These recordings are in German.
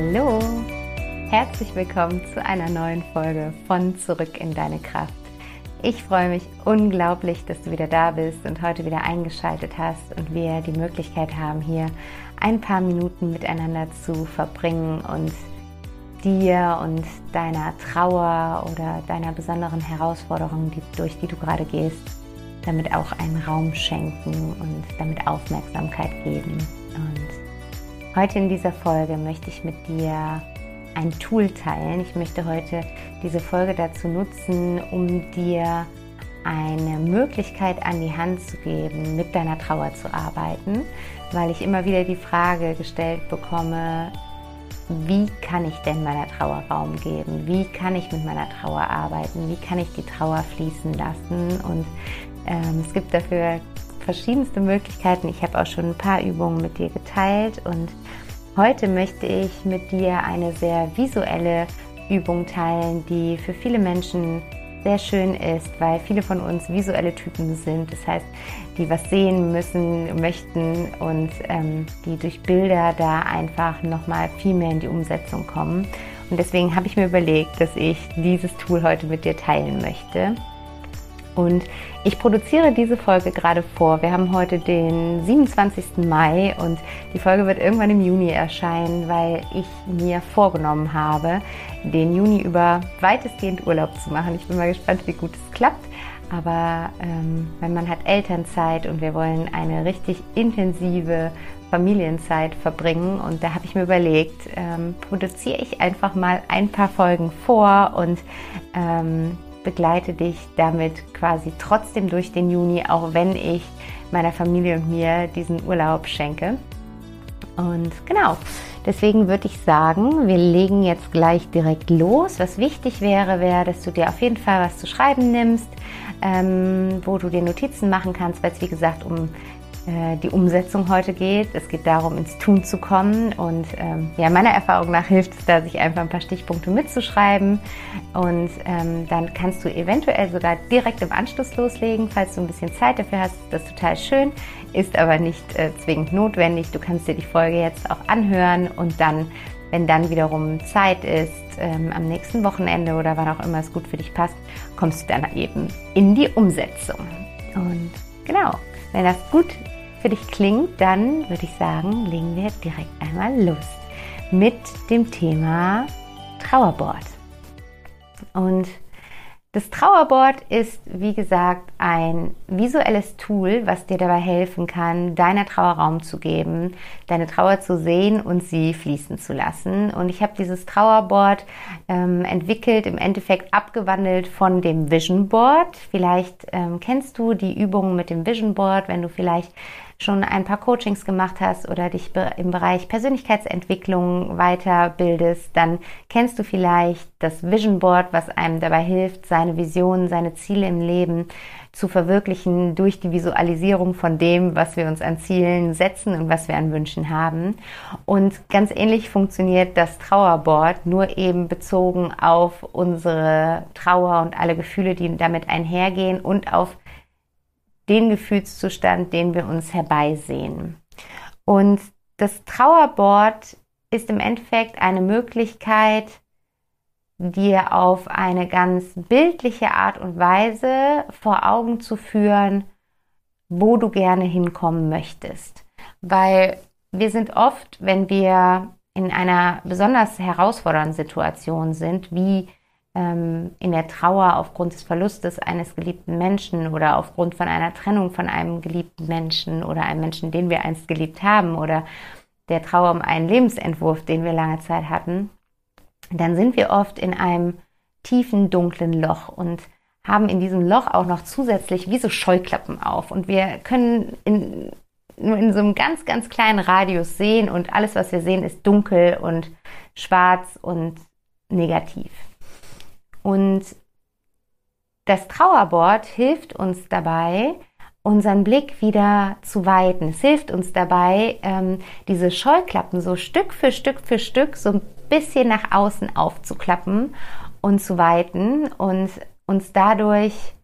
Hallo, herzlich willkommen zu einer neuen Folge von Zurück in deine Kraft. Ich freue mich unglaublich, dass du wieder da bist und heute wieder eingeschaltet hast und wir die Möglichkeit haben, hier ein paar Minuten miteinander zu verbringen und dir und deiner Trauer oder deiner besonderen Herausforderung, die, durch die du gerade gehst, damit auch einen Raum schenken und damit Aufmerksamkeit geben. Heute in dieser Folge möchte ich mit dir ein Tool teilen. Ich möchte heute diese Folge dazu nutzen, um dir eine Möglichkeit an die Hand zu geben, mit deiner Trauer zu arbeiten, weil ich immer wieder die Frage gestellt bekomme, wie kann ich denn meiner Trauer Raum geben? Wie kann ich mit meiner Trauer arbeiten? Wie kann ich die Trauer fließen lassen? Und ähm, es gibt dafür verschiedenste Möglichkeiten. Ich habe auch schon ein paar Übungen mit dir geteilt und heute möchte ich mit dir eine sehr visuelle Übung teilen, die für viele Menschen sehr schön ist, weil viele von uns visuelle Typen sind. Das heißt, die was sehen müssen, möchten und ähm, die durch Bilder da einfach nochmal viel mehr in die Umsetzung kommen. Und deswegen habe ich mir überlegt, dass ich dieses Tool heute mit dir teilen möchte. Und ich produziere diese Folge gerade vor. Wir haben heute den 27. Mai und die Folge wird irgendwann im Juni erscheinen, weil ich mir vorgenommen habe, den Juni über weitestgehend Urlaub zu machen. Ich bin mal gespannt, wie gut es klappt. Aber ähm, wenn man hat Elternzeit und wir wollen eine richtig intensive Familienzeit verbringen und da habe ich mir überlegt, ähm, produziere ich einfach mal ein paar Folgen vor und ähm, begleite dich damit quasi trotzdem durch den Juni, auch wenn ich meiner Familie und mir diesen Urlaub schenke. Und genau, deswegen würde ich sagen, wir legen jetzt gleich direkt los. Was wichtig wäre, wäre, dass du dir auf jeden Fall was zu schreiben nimmst, ähm, wo du dir Notizen machen kannst, weil es wie gesagt um äh, die Umsetzung heute geht. Es geht darum, ins Tun zu kommen. Und ähm, ja, meiner Erfahrung nach hilft es da, sich einfach ein paar Stichpunkte mitzuschreiben. Und ähm, dann kannst du eventuell sogar direkt im Anschluss loslegen, falls du ein bisschen Zeit dafür hast. Das ist total schön, ist aber nicht äh, zwingend notwendig. Du kannst dir die Folge jetzt auch anhören und dann wenn dann wiederum Zeit ist, ähm, am nächsten Wochenende oder wann auch immer es gut für dich passt, kommst du dann eben in die Umsetzung. Und genau, wenn das gut für dich klingt, dann würde ich sagen, legen wir direkt einmal los mit dem Thema Trauerboard. Und das Trauerboard ist, wie gesagt, ein visuelles Tool, was dir dabei helfen kann, deiner Trauer Raum zu geben, deine Trauer zu sehen und sie fließen zu lassen. Und ich habe dieses Trauerboard ähm, entwickelt, im Endeffekt abgewandelt von dem Vision Board. Vielleicht ähm, kennst du die Übungen mit dem Vision Board, wenn du vielleicht schon ein paar Coachings gemacht hast oder dich im Bereich Persönlichkeitsentwicklung weiterbildest, dann kennst du vielleicht das Vision Board, was einem dabei hilft, seine Visionen, seine Ziele im Leben zu verwirklichen durch die Visualisierung von dem, was wir uns an Zielen setzen und was wir an Wünschen haben. Und ganz ähnlich funktioniert das Trauerboard, nur eben bezogen auf unsere Trauer und alle Gefühle, die damit einhergehen und auf den Gefühlszustand, den wir uns herbeisehen. Und das Trauerboard ist im Endeffekt eine Möglichkeit, dir auf eine ganz bildliche Art und Weise vor Augen zu führen, wo du gerne hinkommen möchtest. Weil wir sind oft, wenn wir in einer besonders herausfordernden Situation sind, wie ähm, in der Trauer aufgrund des Verlustes eines geliebten Menschen oder aufgrund von einer Trennung von einem geliebten Menschen oder einem Menschen, den wir einst geliebt haben oder der Trauer um einen Lebensentwurf, den wir lange Zeit hatten, dann sind wir oft in einem tiefen, dunklen Loch und haben in diesem Loch auch noch zusätzlich wie so Scheuklappen auf. Und wir können in, nur in so einem ganz, ganz kleinen Radius sehen und alles, was wir sehen, ist dunkel und schwarz und negativ. Und das Trauerboard hilft uns dabei, unseren Blick wieder zu weiten. Es hilft uns dabei, ähm, diese Scheuklappen so Stück für Stück für Stück so ein bisschen nach außen aufzuklappen und zu weiten und uns dadurch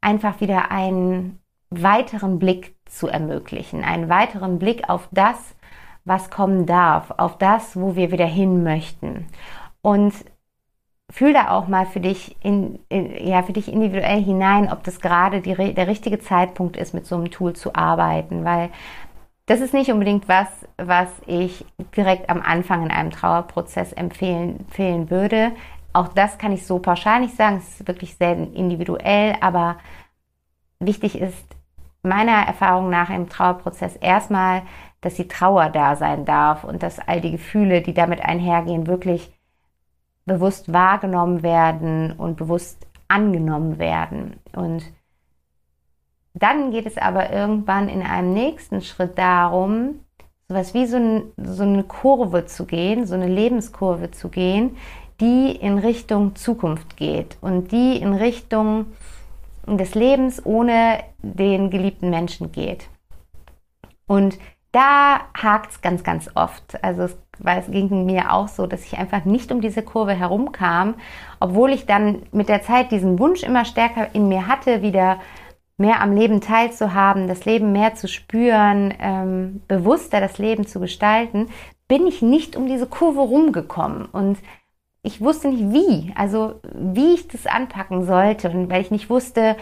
einfach wieder einen weiteren Blick zu ermöglichen, einen weiteren Blick auf das, was kommen darf, auf das, wo wir wieder hin möchten. Und fühl da auch mal für dich in, in, ja für dich individuell hinein, ob das gerade die, der richtige Zeitpunkt ist, mit so einem Tool zu arbeiten, weil das ist nicht unbedingt was, was ich direkt am Anfang in einem Trauerprozess empfehlen, empfehlen würde. Auch das kann ich so pauschal nicht sagen. Es ist wirklich sehr individuell, aber wichtig ist meiner Erfahrung nach im Trauerprozess erstmal, dass die Trauer da sein darf und dass all die Gefühle, die damit einhergehen, wirklich bewusst wahrgenommen werden und bewusst angenommen werden. Und dann geht es aber irgendwann in einem nächsten Schritt darum, sowas wie so, ein, so eine Kurve zu gehen, so eine Lebenskurve zu gehen, die in Richtung Zukunft geht und die in Richtung des Lebens ohne den geliebten Menschen geht. Und da hakt es ganz, ganz oft. Also es, weil es ging mir auch so, dass ich einfach nicht um diese Kurve herumkam, obwohl ich dann mit der Zeit diesen Wunsch immer stärker in mir hatte, wieder mehr am Leben teilzuhaben, das Leben mehr zu spüren, ähm, bewusster das Leben zu gestalten, bin ich nicht um diese Kurve rumgekommen. Und ich wusste nicht wie, also wie ich das anpacken sollte und weil ich nicht wusste,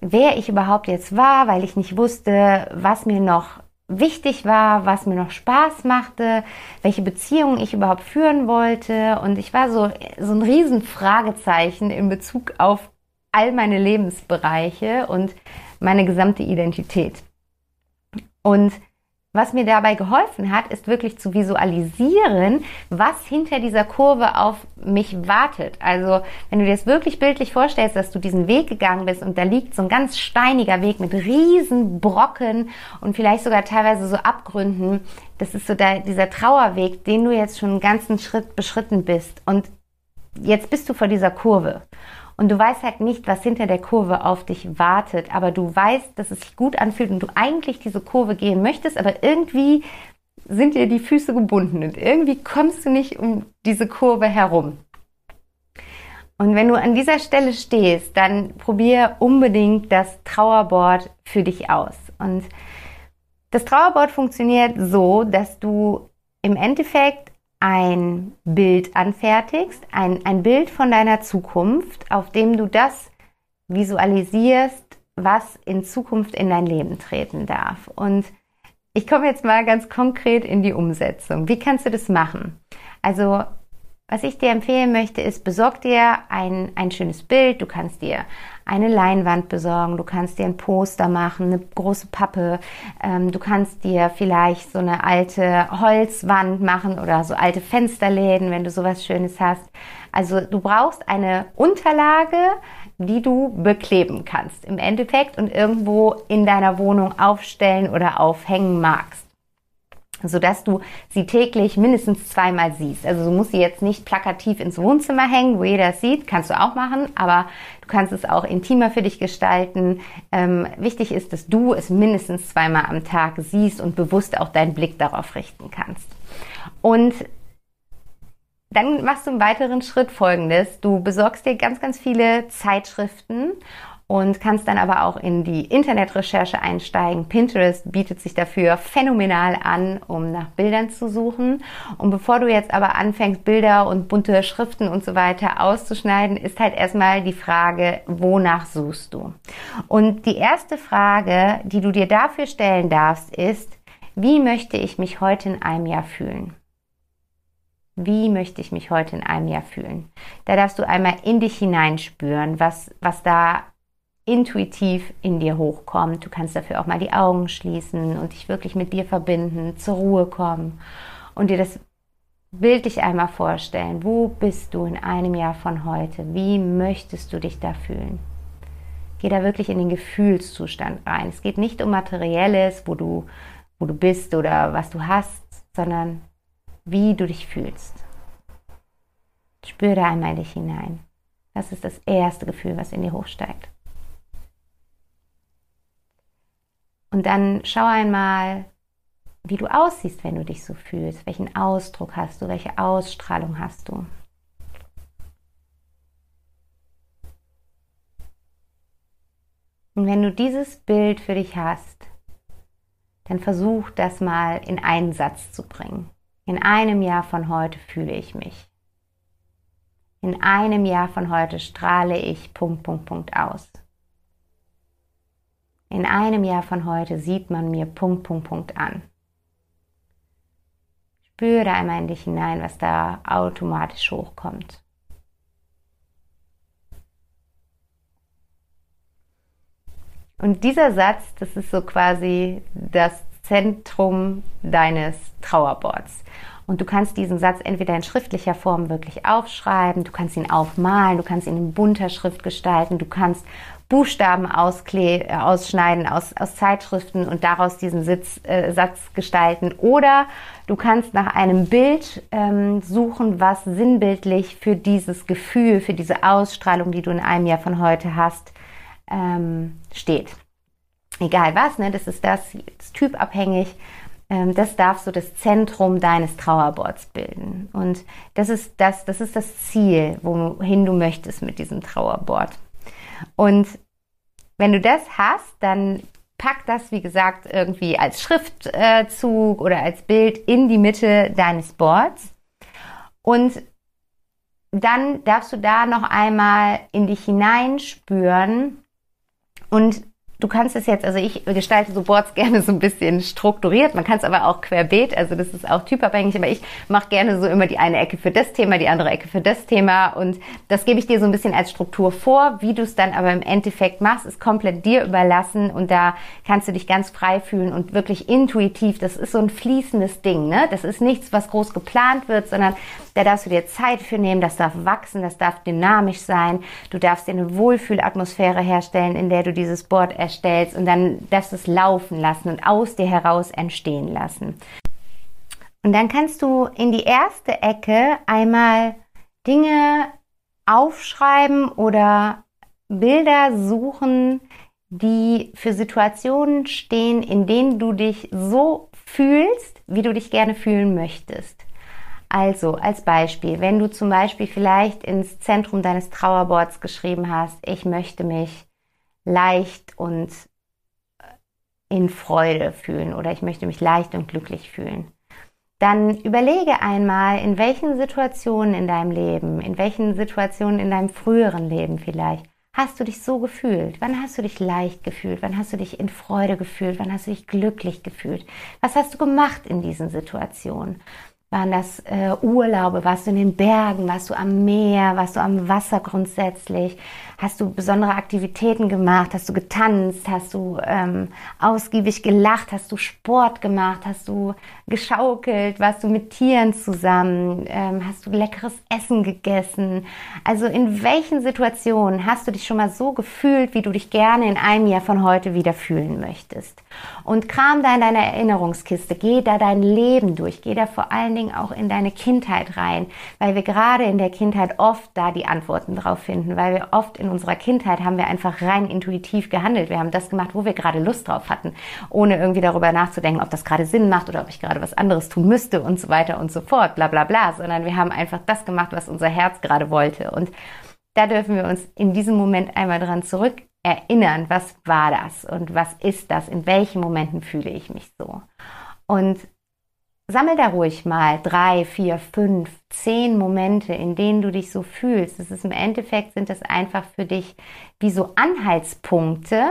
wer ich überhaupt jetzt war, weil ich nicht wusste, was mir noch wichtig war, was mir noch Spaß machte, welche Beziehungen ich überhaupt führen wollte und ich war so so ein riesen Fragezeichen in Bezug auf all meine Lebensbereiche und meine gesamte Identität. Und was mir dabei geholfen hat, ist wirklich zu visualisieren, was hinter dieser Kurve auf mich wartet. Also, wenn du dir das wirklich bildlich vorstellst, dass du diesen Weg gegangen bist und da liegt so ein ganz steiniger Weg mit riesen Brocken und vielleicht sogar teilweise so Abgründen. Das ist so der, dieser Trauerweg, den du jetzt schon einen ganzen Schritt beschritten bist. Und jetzt bist du vor dieser Kurve. Und du weißt halt nicht, was hinter der Kurve auf dich wartet, aber du weißt, dass es sich gut anfühlt und du eigentlich diese Kurve gehen möchtest, aber irgendwie sind dir die Füße gebunden und irgendwie kommst du nicht um diese Kurve herum. Und wenn du an dieser Stelle stehst, dann probier unbedingt das Trauerboard für dich aus. Und das Trauerboard funktioniert so, dass du im Endeffekt ein Bild anfertigst, ein, ein Bild von deiner Zukunft, auf dem du das visualisierst, was in Zukunft in dein Leben treten darf. Und ich komme jetzt mal ganz konkret in die Umsetzung. Wie kannst du das machen? Also was ich dir empfehlen möchte, ist, besorg dir ein, ein schönes Bild. Du kannst dir eine Leinwand besorgen, du kannst dir ein Poster machen, eine große Pappe. Ähm, du kannst dir vielleicht so eine alte Holzwand machen oder so alte Fensterläden, wenn du sowas Schönes hast. Also du brauchst eine Unterlage, die du bekleben kannst im Endeffekt und irgendwo in deiner Wohnung aufstellen oder aufhängen magst sodass du sie täglich mindestens zweimal siehst. Also du musst sie jetzt nicht plakativ ins Wohnzimmer hängen, wo jeder sieht, kannst du auch machen, aber du kannst es auch intimer für dich gestalten. Ähm, wichtig ist, dass du es mindestens zweimal am Tag siehst und bewusst auch deinen Blick darauf richten kannst. Und dann machst du im weiteren Schritt folgendes. Du besorgst dir ganz, ganz viele Zeitschriften und kannst dann aber auch in die Internetrecherche einsteigen. Pinterest bietet sich dafür phänomenal an, um nach Bildern zu suchen. Und bevor du jetzt aber anfängst, Bilder und bunte Schriften und so weiter auszuschneiden, ist halt erstmal die Frage, wonach suchst du? Und die erste Frage, die du dir dafür stellen darfst, ist, wie möchte ich mich heute in einem Jahr fühlen? Wie möchte ich mich heute in einem Jahr fühlen? Da darfst du einmal in dich hineinspüren, was, was da intuitiv in dir hochkommt. Du kannst dafür auch mal die Augen schließen und dich wirklich mit dir verbinden, zur Ruhe kommen und dir das Bild dich einmal vorstellen. Wo bist du in einem Jahr von heute? Wie möchtest du dich da fühlen? Geh da wirklich in den Gefühlszustand rein. Es geht nicht um Materielles, wo du, wo du bist oder was du hast, sondern wie du dich fühlst. Spür da einmal dich hinein. Das ist das erste Gefühl, was in dir hochsteigt. Und dann schau einmal, wie du aussiehst, wenn du dich so fühlst. Welchen Ausdruck hast du? Welche Ausstrahlung hast du? Und wenn du dieses Bild für dich hast, dann versuch das mal in einen Satz zu bringen. In einem Jahr von heute fühle ich mich. In einem Jahr von heute strahle ich Punkt, Punkt, Punkt aus. In einem Jahr von heute sieht man mir Punkt, Punkt, Punkt an. Spüre einmal in dich hinein, was da automatisch hochkommt. Und dieser Satz, das ist so quasi das Zentrum deines Trauerboards. Und du kannst diesen Satz entweder in schriftlicher Form wirklich aufschreiben, du kannst ihn aufmalen, du kannst ihn in bunter Schrift gestalten, du kannst Buchstaben äh, ausschneiden aus, aus Zeitschriften und daraus diesen Sitz, äh, Satz gestalten. Oder du kannst nach einem Bild ähm, suchen, was sinnbildlich für dieses Gefühl, für diese Ausstrahlung, die du in einem Jahr von heute hast, ähm, steht. Egal was, ne, das ist das, das typabhängig. Ähm, das darf so das Zentrum deines Trauerboards bilden. Und das ist das, das ist das Ziel, wohin du möchtest mit diesem Trauerboard. Und wenn du das hast, dann pack das, wie gesagt, irgendwie als Schriftzug oder als Bild in die Mitte deines Boards. Und dann darfst du da noch einmal in dich hineinspüren und Du kannst es jetzt, also ich gestalte so Boards gerne so ein bisschen strukturiert. Man kann es aber auch querbeet, also das ist auch typabhängig, aber ich mache gerne so immer die eine Ecke für das Thema, die andere Ecke für das Thema und das gebe ich dir so ein bisschen als Struktur vor. Wie du es dann aber im Endeffekt machst, ist komplett dir überlassen und da kannst du dich ganz frei fühlen und wirklich intuitiv. Das ist so ein fließendes Ding, ne? Das ist nichts, was groß geplant wird, sondern da darfst du dir Zeit für nehmen. Das darf wachsen, das darf dynamisch sein. Du darfst dir eine Wohlfühlatmosphäre herstellen, in der du dieses Board erstellst und dann darfst es laufen lassen und aus dir heraus entstehen lassen. Und dann kannst du in die erste Ecke einmal Dinge aufschreiben oder Bilder suchen, die für Situationen stehen, in denen du dich so fühlst, wie du dich gerne fühlen möchtest. Also als Beispiel, wenn du zum Beispiel vielleicht ins Zentrum deines Trauerboards geschrieben hast, ich möchte mich leicht und äh, in Freude fühlen oder ich möchte mich leicht und glücklich fühlen. Dann überlege einmal, in welchen Situationen in deinem Leben, in welchen Situationen in deinem früheren Leben vielleicht, hast du dich so gefühlt? Wann hast du dich leicht gefühlt? Wann hast du dich in Freude gefühlt? Wann hast du dich glücklich gefühlt? Was hast du gemacht in diesen Situationen? Waren das äh, Urlaube? Warst du in den Bergen? Warst du am Meer? Warst du am Wasser grundsätzlich? Hast du besondere Aktivitäten gemacht? Hast du getanzt? Hast du ähm, ausgiebig gelacht? Hast du Sport gemacht? Hast du geschaukelt? Warst du mit Tieren zusammen? Ähm, hast du leckeres Essen gegessen? Also in welchen Situationen hast du dich schon mal so gefühlt, wie du dich gerne in einem Jahr von heute wieder fühlen möchtest? Und kram da in deine Erinnerungskiste, geh da dein Leben durch, geh da vor allen Dingen auch in deine Kindheit rein, weil wir gerade in der Kindheit oft da die Antworten drauf finden, weil wir oft in unserer Kindheit haben wir einfach rein intuitiv gehandelt. Wir haben das gemacht, wo wir gerade Lust drauf hatten, ohne irgendwie darüber nachzudenken, ob das gerade Sinn macht oder ob ich gerade was anderes tun müsste und so weiter und so fort, bla bla bla, sondern wir haben einfach das gemacht, was unser Herz gerade wollte. Und da dürfen wir uns in diesem Moment einmal dran zurück erinnern, was war das und was ist das, in welchen Momenten fühle ich mich so. Und Sammel da ruhig mal drei, vier, fünf, zehn Momente, in denen du dich so fühlst. Das ist im Endeffekt sind das einfach für dich wie so Anhaltspunkte,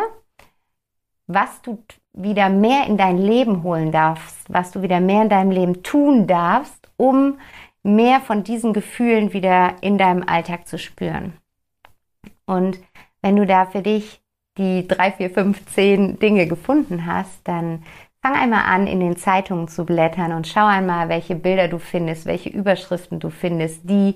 was du wieder mehr in dein Leben holen darfst, was du wieder mehr in deinem Leben tun darfst, um mehr von diesen Gefühlen wieder in deinem Alltag zu spüren. Und wenn du da für dich die drei, vier, fünf, zehn Dinge gefunden hast, dann fang einmal an, in den Zeitungen zu blättern und schau einmal, welche Bilder du findest, welche Überschriften du findest, die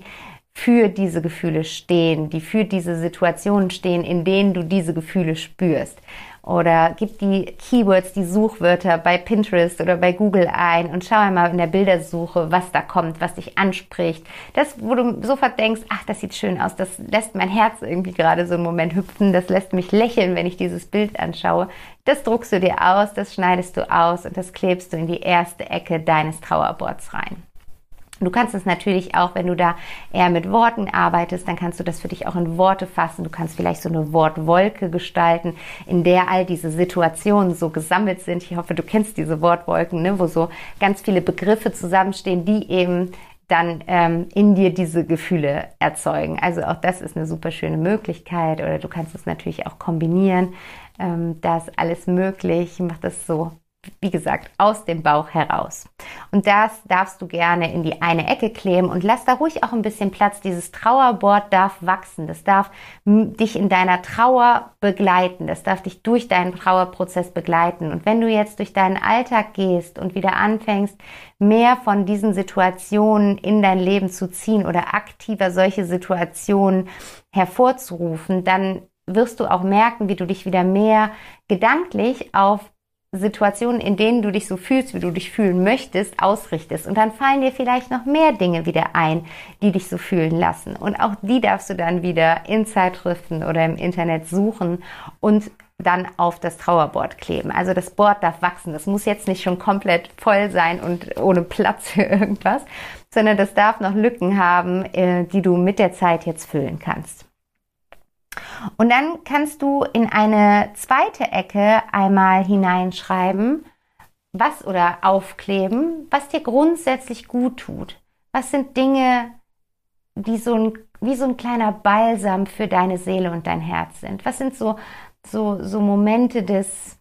für diese Gefühle stehen, die für diese Situationen stehen, in denen du diese Gefühle spürst. Oder gib die Keywords, die Suchwörter bei Pinterest oder bei Google ein und schau einmal in der Bildersuche, was da kommt, was dich anspricht. Das, wo du sofort denkst, ach, das sieht schön aus, das lässt mein Herz irgendwie gerade so einen Moment hüpfen, das lässt mich lächeln, wenn ich dieses Bild anschaue. Das druckst du dir aus, das schneidest du aus und das klebst du in die erste Ecke deines Trauerboards rein. Du kannst es natürlich auch, wenn du da eher mit Worten arbeitest, dann kannst du das für dich auch in Worte fassen. Du kannst vielleicht so eine Wortwolke gestalten, in der all diese Situationen so gesammelt sind. Ich hoffe, du kennst diese Wortwolken, ne, wo so ganz viele Begriffe zusammenstehen, die eben dann ähm, in dir diese Gefühle erzeugen. Also auch das ist eine super schöne Möglichkeit. Oder du kannst es natürlich auch kombinieren. Ähm, da ist alles möglich. Mach das so wie gesagt, aus dem Bauch heraus. Und das darfst du gerne in die eine Ecke kleben und lass da ruhig auch ein bisschen Platz. Dieses Trauerboard darf wachsen. Das darf dich in deiner Trauer begleiten. Das darf dich durch deinen Trauerprozess begleiten. Und wenn du jetzt durch deinen Alltag gehst und wieder anfängst, mehr von diesen Situationen in dein Leben zu ziehen oder aktiver solche Situationen hervorzurufen, dann wirst du auch merken, wie du dich wieder mehr gedanklich auf Situationen, in denen du dich so fühlst, wie du dich fühlen möchtest, ausrichtest. Und dann fallen dir vielleicht noch mehr Dinge wieder ein, die dich so fühlen lassen. Und auch die darfst du dann wieder in Zeitschriften oder im Internet suchen und dann auf das Trauerboard kleben. Also das Board darf wachsen. Das muss jetzt nicht schon komplett voll sein und ohne Platz für irgendwas, sondern das darf noch Lücken haben, äh, die du mit der Zeit jetzt füllen kannst. Und dann kannst du in eine zweite Ecke einmal hineinschreiben, was oder aufkleben, was dir grundsätzlich gut tut. Was sind Dinge, die so ein, wie so ein kleiner Balsam für deine Seele und dein Herz sind? Was sind so, so, so Momente des,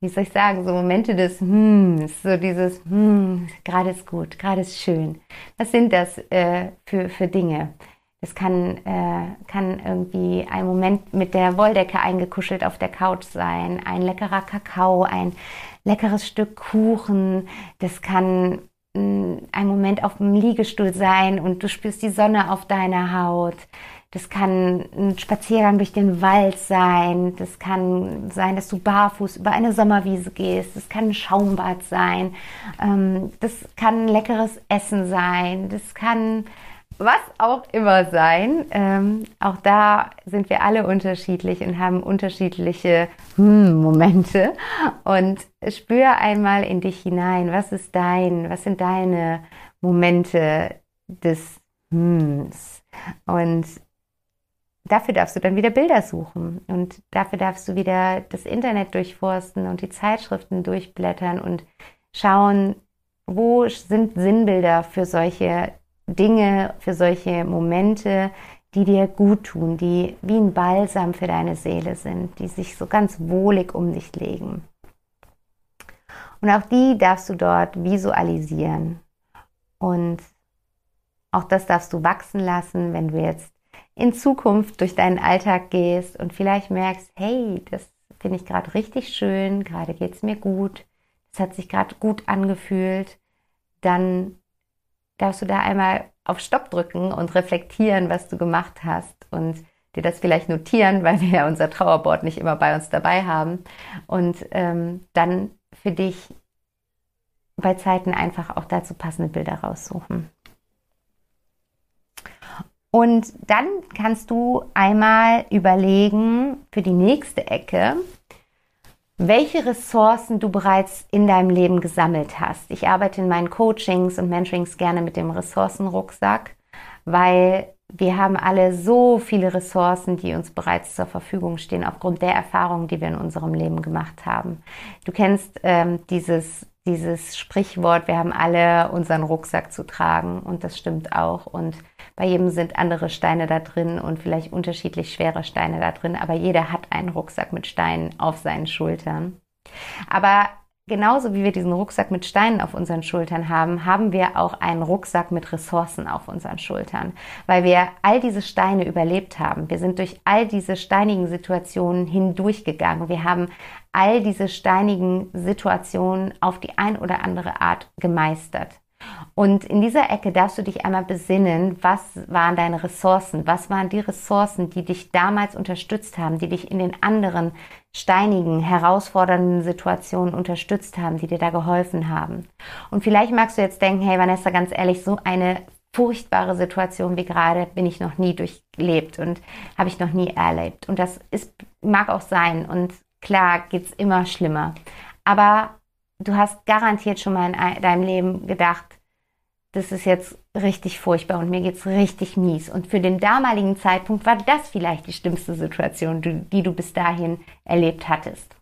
wie soll ich sagen, so Momente des hm, so dieses hm, gerade ist gut, gerade ist schön. Was sind das äh, für, für Dinge? Es kann, äh, kann irgendwie ein Moment mit der Wolldecke eingekuschelt auf der Couch sein, ein leckerer Kakao, ein leckeres Stück Kuchen. Das kann mh, mm, ein Moment auf dem Liegestuhl sein und du spürst die Sonne auf deiner Haut. Das kann ein Spaziergang durch den Wald sein. Das kann sein, dass du barfuß über eine Sommerwiese gehst. Das kann ein Schaumbad sein. Ähm, das kann leckeres Essen sein. Das kann was auch immer sein. Ähm, auch da sind wir alle unterschiedlich und haben unterschiedliche hm, Momente. Und spür einmal in dich hinein. Was ist dein, was sind deine Momente des Hms? Und dafür darfst du dann wieder Bilder suchen. Und dafür darfst du wieder das Internet durchforsten und die Zeitschriften durchblättern und schauen, wo sind Sinnbilder für solche Dinge, für solche Momente, die dir gut tun, die wie ein Balsam für deine Seele sind, die sich so ganz wohlig um dich legen. Und auch die darfst du dort visualisieren. Und auch das darfst du wachsen lassen, wenn du jetzt in Zukunft durch deinen Alltag gehst und vielleicht merkst, hey, das finde ich gerade richtig schön, gerade geht es mir gut, es hat sich gerade gut angefühlt, dann darfst du da einmal auf Stopp drücken und reflektieren, was du gemacht hast und dir das vielleicht notieren, weil wir ja unser Trauerboard nicht immer bei uns dabei haben und ähm, dann für dich bei Zeiten einfach auch dazu passende Bilder raussuchen. Und dann kannst du einmal überlegen für die nächste Ecke, welche Ressourcen du bereits in deinem Leben gesammelt hast. Ich arbeite in meinen Coachings und Mentorings gerne mit dem Ressourcenrucksack, weil wir haben alle so viele Ressourcen, die uns bereits zur Verfügung stehen, aufgrund der Erfahrungen, die wir in unserem Leben gemacht haben. Du kennst ähm, dieses, dieses Sprichwort, wir haben alle unseren Rucksack zu tragen und das stimmt auch. Und bei jedem sind andere Steine da drin und vielleicht unterschiedlich schwere Steine da drin, aber jeder hat einen Rucksack mit Steinen auf seinen Schultern. Aber genauso wie wir diesen Rucksack mit Steinen auf unseren Schultern haben, haben wir auch einen Rucksack mit Ressourcen auf unseren Schultern, weil wir all diese Steine überlebt haben. Wir sind durch all diese steinigen Situationen hindurchgegangen. Wir haben all diese steinigen Situationen auf die ein oder andere Art gemeistert. Und in dieser Ecke darfst du dich einmal besinnen, was waren deine Ressourcen, was waren die Ressourcen, die dich damals unterstützt haben, die dich in den anderen steinigen, herausfordernden Situationen unterstützt haben, die dir da geholfen haben. Und vielleicht magst du jetzt denken, hey Vanessa, ganz ehrlich, so eine furchtbare Situation wie gerade bin ich noch nie durchlebt und habe ich noch nie erlebt. Und das ist, mag auch sein. Und klar geht's immer schlimmer. Aber du hast garantiert schon mal in deinem Leben gedacht, das ist jetzt richtig furchtbar und mir geht's richtig mies. Und für den damaligen Zeitpunkt war das vielleicht die schlimmste Situation, die, du bis dahin erlebt hattest.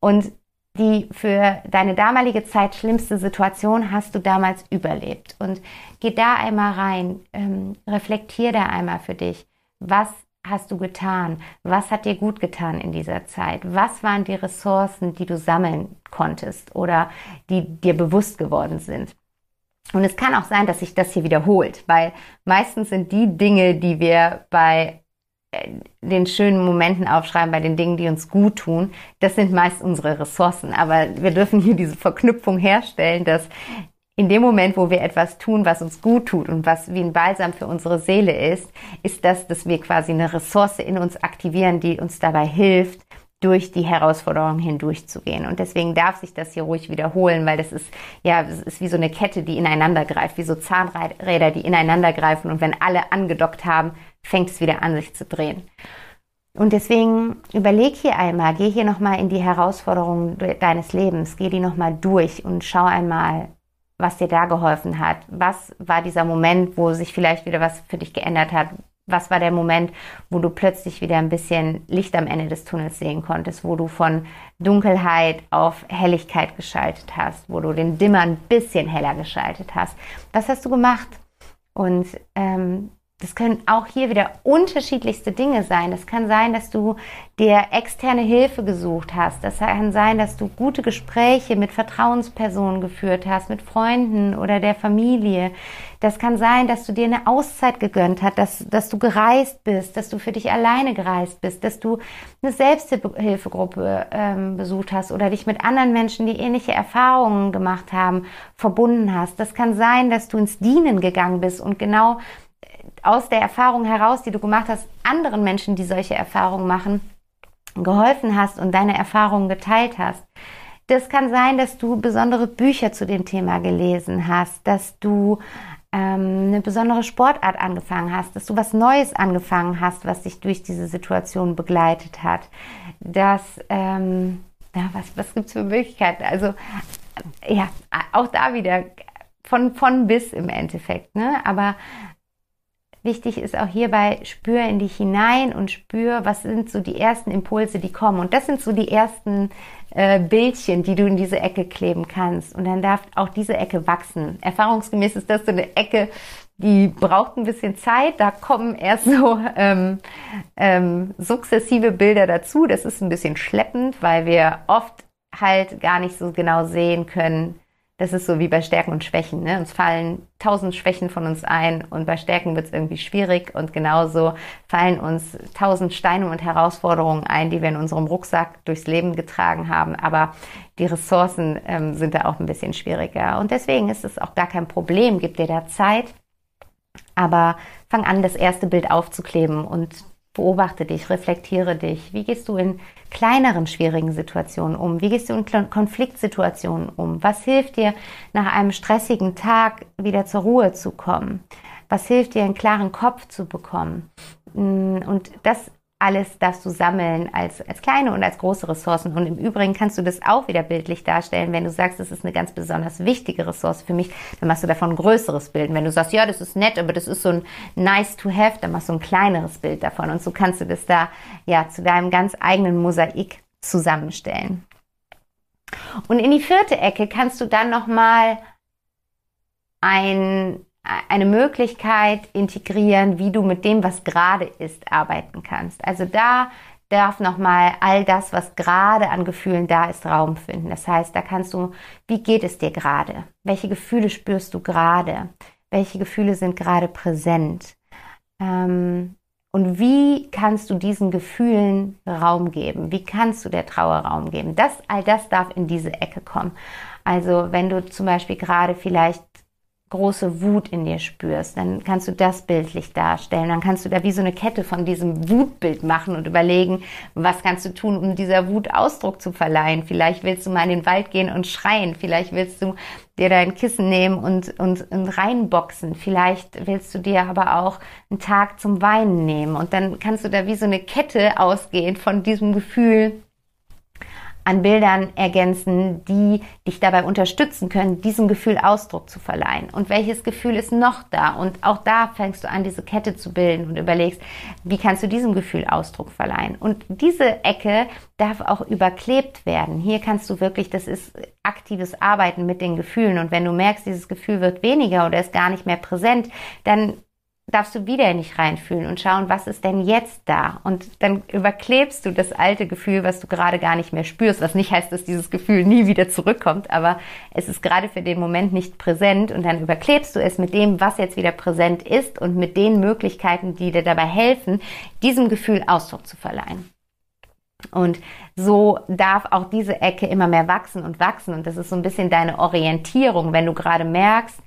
Und die für deine damalige Zeit schlimmste Situation hast du damals überlebt. Und geh da einmal rein, ähm, reflektier da einmal für dich. Was hast du getan? Was hat dir gut getan in dieser Zeit? Was waren die Ressourcen, die du sammeln konntest oder die dir bewusst geworden sind? Und es kann auch sein, dass sich das hier wiederholt, weil meistens sind die Dinge, die wir bei äh, den schönen Momenten aufschreiben, bei den Dingen, die uns gut tun, das sind meist unsere Ressourcen. Aber wir dürfen hier diese Verknüpfung herstellen, dass in dem Moment, wo wir etwas tun, was uns gut tut und was wie ein Balsam für unsere Seele ist, ist das, dass wir quasi eine Ressource in uns aktivieren, die uns dabei hilft, durch die Herausforderungen hindurchzugehen. Und deswegen darf sich das hier ruhig wiederholen, weil das ist, ja, es ist wie so eine Kette, die ineinander greift, wie so Zahnräder, die ineinander greifen. Und wenn alle angedockt haben, fängt es wieder an, sich zu drehen. Und deswegen überleg hier einmal, geh hier nochmal in die Herausforderungen deines Lebens, geh die nochmal durch und schau einmal, was dir da geholfen hat. Was war dieser Moment, wo sich vielleicht wieder was für dich geändert hat? Was war der Moment, wo du plötzlich wieder ein bisschen Licht am Ende des Tunnels sehen konntest, wo du von Dunkelheit auf Helligkeit geschaltet hast, wo du den Dimmer ein bisschen heller geschaltet hast? Was hast du gemacht? Und ähm, das können auch hier wieder unterschiedlichste Dinge sein. Das kann sein, dass du dir externe Hilfe gesucht hast. Das kann sein, dass du gute Gespräche mit Vertrauenspersonen geführt hast, mit Freunden oder der Familie. Das kann sein, dass du dir eine Auszeit gegönnt hast, dass, dass du gereist bist, dass du für dich alleine gereist bist, dass du eine Selbsthilfegruppe ähm, besucht hast oder dich mit anderen Menschen, die ähnliche Erfahrungen gemacht haben, verbunden hast. Das kann sein, dass du ins Dienen gegangen bist und genau aus der Erfahrung heraus, die du gemacht hast, anderen Menschen, die solche Erfahrungen machen, geholfen hast und deine Erfahrungen geteilt hast. Das kann sein, dass du besondere Bücher zu dem Thema gelesen hast, dass du ähm, eine besondere Sportart angefangen hast, dass du was Neues angefangen hast, was dich durch diese Situation begleitet hat. Dass, ähm, ja, was, was gibt es für Möglichkeiten? Also, ja, auch da wieder von, von bis im Endeffekt, ne? Aber Wichtig ist auch hierbei, spür in dich hinein und spür, was sind so die ersten Impulse, die kommen. Und das sind so die ersten äh, Bildchen, die du in diese Ecke kleben kannst. Und dann darf auch diese Ecke wachsen. Erfahrungsgemäß ist das so eine Ecke, die braucht ein bisschen Zeit. Da kommen erst so ähm, ähm, sukzessive Bilder dazu. Das ist ein bisschen schleppend, weil wir oft halt gar nicht so genau sehen können, das ist so wie bei Stärken und Schwächen. Ne? Uns fallen tausend Schwächen von uns ein und bei Stärken wird es irgendwie schwierig und genauso fallen uns tausend Steine und Herausforderungen ein, die wir in unserem Rucksack durchs Leben getragen haben. Aber die Ressourcen ähm, sind da auch ein bisschen schwieriger. Und deswegen ist es auch gar kein Problem. Gib dir da Zeit. Aber fang an, das erste Bild aufzukleben und beobachte dich, reflektiere dich. Wie gehst du in kleineren schwierigen Situationen um? Wie gehst du in Konfliktsituationen um? Was hilft dir, nach einem stressigen Tag wieder zur Ruhe zu kommen? Was hilft dir, einen klaren Kopf zu bekommen? Mm, und das alles darfst du sammeln als, als kleine und als große Ressourcen. Und im Übrigen kannst du das auch wieder bildlich darstellen. Wenn du sagst, das ist eine ganz besonders wichtige Ressource für mich, dann machst du davon ein größeres Bild. Und wenn du sagst, ja, das ist nett, aber das ist so ein nice to have, dann machst du ein kleineres Bild davon. Und so kannst du das da, ja, zu deinem ganz eigenen Mosaik zusammenstellen. Und in die vierte Ecke kannst du dann nochmal ein eine Möglichkeit integrieren, wie du mit dem, was gerade ist, arbeiten kannst. Also da darf nochmal all das, was gerade an Gefühlen da ist, Raum finden. Das heißt, da kannst du, wie geht es dir gerade? Welche Gefühle spürst du gerade? Welche Gefühle sind gerade präsent? Ähm, und wie kannst du diesen Gefühlen Raum geben? Wie kannst du der Trauer Raum geben? Das, all das darf in diese Ecke kommen. Also wenn du zum Beispiel gerade vielleicht große Wut in dir spürst, dann kannst du das bildlich darstellen. Dann kannst du da wie so eine Kette von diesem Wutbild machen und überlegen, was kannst du tun, um dieser Wut Ausdruck zu verleihen. Vielleicht willst du mal in den Wald gehen und schreien. Vielleicht willst du dir dein Kissen nehmen und, und, und reinboxen. Vielleicht willst du dir aber auch einen Tag zum Weinen nehmen. Und dann kannst du da wie so eine Kette ausgehen von diesem Gefühl, an Bildern ergänzen, die dich dabei unterstützen können, diesem Gefühl Ausdruck zu verleihen. Und welches Gefühl ist noch da? Und auch da fängst du an, diese Kette zu bilden und überlegst, wie kannst du diesem Gefühl Ausdruck verleihen? Und diese Ecke darf auch überklebt werden. Hier kannst du wirklich, das ist aktives Arbeiten mit den Gefühlen. Und wenn du merkst, dieses Gefühl wird weniger oder ist gar nicht mehr präsent, dann darfst du wieder nicht reinfühlen und schauen, was ist denn jetzt da? Und dann überklebst du das alte Gefühl, was du gerade gar nicht mehr spürst, was nicht heißt, dass dieses Gefühl nie wieder zurückkommt, aber es ist gerade für den Moment nicht präsent und dann überklebst du es mit dem, was jetzt wieder präsent ist und mit den Möglichkeiten, die dir dabei helfen, diesem Gefühl Ausdruck zu verleihen. Und so darf auch diese Ecke immer mehr wachsen und wachsen. Und das ist so ein bisschen deine Orientierung, wenn du gerade merkst,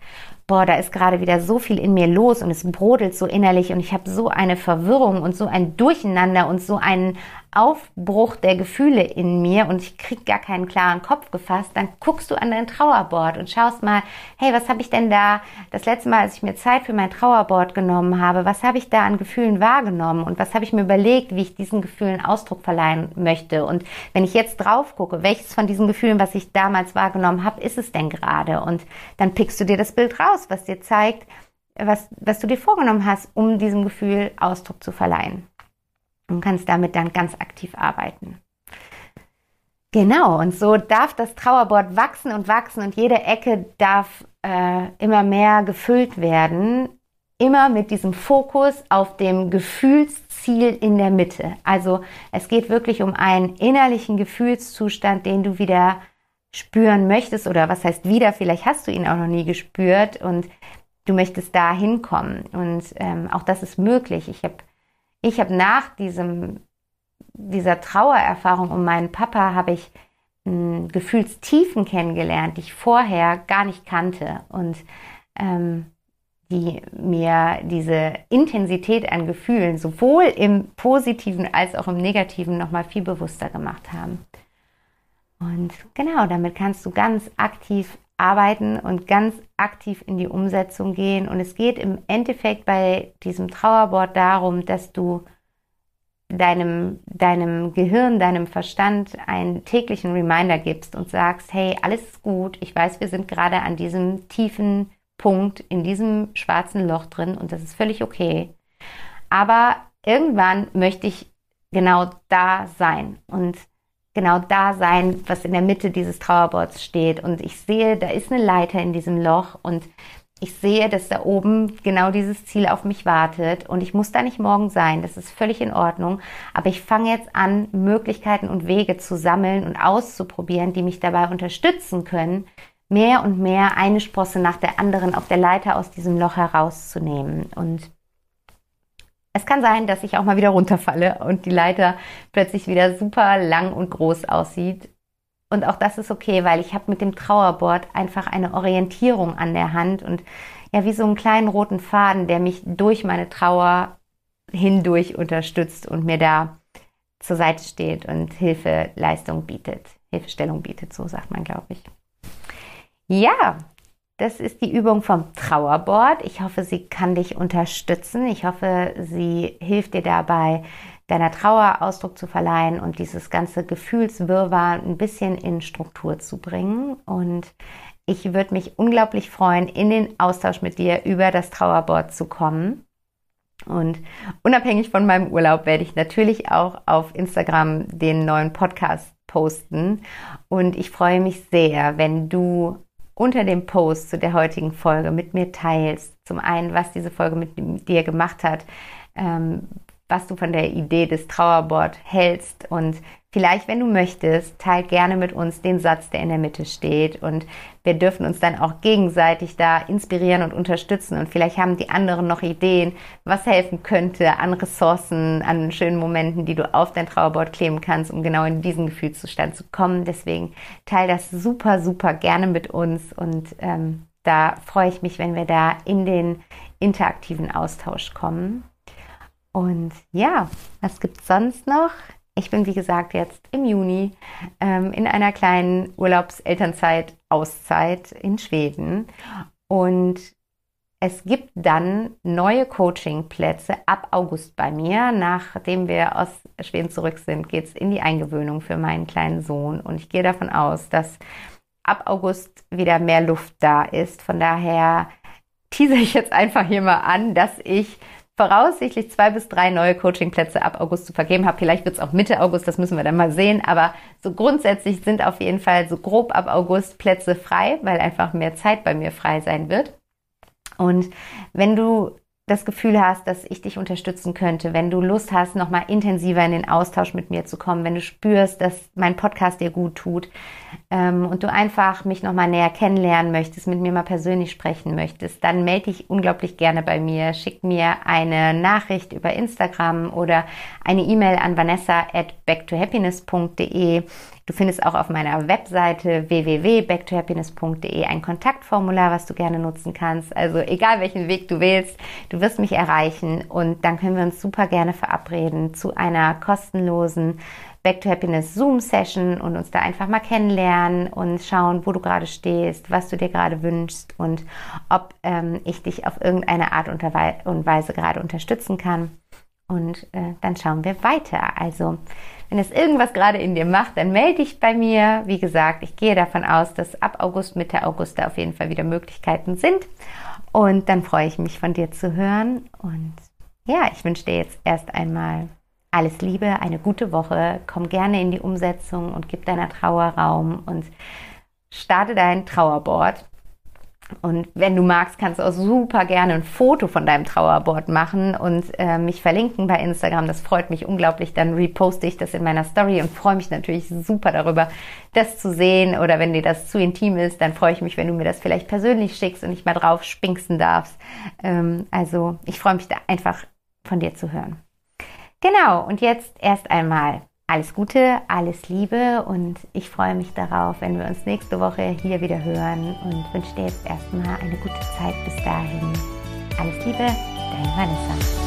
boah, da ist gerade wieder so viel in mir los und es brodelt so innerlich und ich habe so eine Verwirrung und so ein Durcheinander und so einen Aufbruch der Gefühle in mir und ich krieg gar keinen klaren Kopf gefasst, dann guckst du an dein Trauerboard und schaust mal, hey, was habe ich denn da das letzte Mal, als ich mir Zeit für mein Trauerboard genommen habe, was habe ich da an Gefühlen wahrgenommen und was habe ich mir überlegt, wie ich diesen Gefühlen Ausdruck verleihen möchte? Und wenn ich jetzt drauf gucke, welches von diesen Gefühlen, was ich damals wahrgenommen habe, ist es denn gerade? Und dann pickst du dir das Bild raus, was dir zeigt, was, was du dir vorgenommen hast, um diesem Gefühl Ausdruck zu verleihen und kannst damit dann ganz aktiv arbeiten. Genau, und so darf das Trauerboard wachsen und wachsen und jede Ecke darf äh, immer mehr gefüllt werden, immer mit diesem Fokus auf dem Gefühlsziel in der Mitte. Also es geht wirklich um einen innerlichen Gefühlszustand, den du wieder spüren möchtest oder was heißt wieder, vielleicht hast du ihn auch noch nie gespürt und du möchtest da hinkommen. Und ähm, auch das ist möglich. Ich habe ich habe nach diesem, dieser Trauererfahrung um meinen Papa, habe ich hm, Gefühlstiefen kennengelernt, die ich vorher gar nicht kannte und ähm, die mir diese Intensität an Gefühlen sowohl im positiven als auch im negativen nochmal viel bewusster gemacht haben. Und genau, damit kannst du ganz aktiv arbeiten und ganz aktiv in die Umsetzung gehen. Und es geht im Endeffekt bei diesem Trauerboard darum, dass du deinem, deinem Gehirn, deinem Verstand einen täglichen Reminder gibst und sagst, hey, alles ist gut, ich weiß, wir sind gerade an diesem tiefen Punkt, in diesem schwarzen Loch drin und das ist völlig okay. Aber irgendwann möchte ich genau da sein und genau da sein, was in der Mitte dieses Trauerboards steht. Und ich sehe, da ist eine Leiter in diesem Loch und ich sehe, dass da oben genau dieses Ziel auf mich wartet und ich muss da nicht morgen sein. Das ist völlig in Ordnung. Aber ich fange jetzt an, Möglichkeiten und Wege zu sammeln und auszuprobieren, die mich dabei unterstützen können, mehr und mehr eine Sprosse nach der anderen auf der Leiter aus diesem Loch herauszunehmen. Und es kann sein, dass ich auch mal wieder runterfalle und die Leiter plötzlich wieder super lang und groß aussieht. Und auch das ist okay, weil ich habe mit dem Trauerboard einfach eine Orientierung an der Hand und ja, wie so einen kleinen roten Faden, der mich durch meine Trauer hindurch unterstützt und mir da zur Seite steht und Hilfeleistung bietet, Hilfestellung bietet, so sagt man, glaube ich. Ja, das ist die Übung vom Trauerboard. Ich hoffe, sie kann dich unterstützen. Ich hoffe, sie hilft dir dabei, deiner Trauer Ausdruck zu verleihen und dieses ganze Gefühlswirrwarr ein bisschen in Struktur zu bringen. Und ich würde mich unglaublich freuen, in den Austausch mit dir über das Trauerboard zu kommen. Und unabhängig von meinem Urlaub werde ich natürlich auch auf Instagram den neuen Podcast posten. Und ich freue mich sehr, wenn du unter dem Post zu der heutigen Folge mit mir teilst. Zum einen, was diese Folge mit dir gemacht hat, ähm, was du von der Idee des Trauerboard hältst und Vielleicht, wenn du möchtest, teil gerne mit uns den Satz, der in der Mitte steht. Und wir dürfen uns dann auch gegenseitig da inspirieren und unterstützen. Und vielleicht haben die anderen noch Ideen, was helfen könnte an Ressourcen, an schönen Momenten, die du auf dein Trauerboard kleben kannst, um genau in diesen Gefühlszustand zu kommen. Deswegen teil das super, super gerne mit uns. Und ähm, da freue ich mich, wenn wir da in den interaktiven Austausch kommen. Und ja, was gibt's sonst noch? Ich bin, wie gesagt, jetzt im Juni ähm, in einer kleinen Urlaubselternzeit, Auszeit in Schweden. Und es gibt dann neue Coachingplätze ab August bei mir. Nachdem wir aus Schweden zurück sind, geht es in die Eingewöhnung für meinen kleinen Sohn. Und ich gehe davon aus, dass ab August wieder mehr Luft da ist. Von daher tease ich jetzt einfach hier mal an, dass ich voraussichtlich zwei bis drei neue Coachingplätze ab August zu vergeben habe. Vielleicht wird es auch Mitte August, das müssen wir dann mal sehen. Aber so grundsätzlich sind auf jeden Fall so grob ab August Plätze frei, weil einfach mehr Zeit bei mir frei sein wird. Und wenn du das Gefühl hast, dass ich dich unterstützen könnte, wenn du Lust hast, nochmal intensiver in den Austausch mit mir zu kommen, wenn du spürst, dass mein Podcast dir gut tut ähm, und du einfach mich nochmal näher kennenlernen möchtest, mit mir mal persönlich sprechen möchtest, dann melde dich unglaublich gerne bei mir. Schick mir eine Nachricht über Instagram oder eine E-Mail an vanessa at backtohappiness.de. Du findest auch auf meiner Webseite www.backtohappiness.de ein Kontaktformular, was du gerne nutzen kannst. Also egal welchen Weg du wählst, du wirst mich erreichen und dann können wir uns super gerne verabreden zu einer kostenlosen Back to Happiness Zoom Session und uns da einfach mal kennenlernen und schauen, wo du gerade stehst, was du dir gerade wünschst und ob ähm, ich dich auf irgendeine Art und Weise gerade unterstützen kann. Und äh, dann schauen wir weiter. Also wenn es irgendwas gerade in dir macht, dann melde dich bei mir. Wie gesagt, ich gehe davon aus, dass ab August, Mitte August da auf jeden Fall wieder Möglichkeiten sind. Und dann freue ich mich von dir zu hören. Und ja, ich wünsche dir jetzt erst einmal alles Liebe, eine gute Woche. Komm gerne in die Umsetzung und gib deiner Trauer Raum und starte dein Trauerboard. Und wenn du magst, kannst du auch super gerne ein Foto von deinem Trauerboard machen und äh, mich verlinken bei Instagram. Das freut mich unglaublich. Dann reposte ich das in meiner Story und freue mich natürlich super darüber, das zu sehen. Oder wenn dir das zu intim ist, dann freue ich mich, wenn du mir das vielleicht persönlich schickst und ich mal drauf spinksen darfst. Ähm, also ich freue mich da einfach von dir zu hören. Genau, und jetzt erst einmal alles Gute, alles Liebe und ich freue mich darauf, wenn wir uns nächste Woche hier wieder hören und wünsche dir jetzt erstmal eine gute Zeit bis dahin. Alles Liebe, deine Vanessa.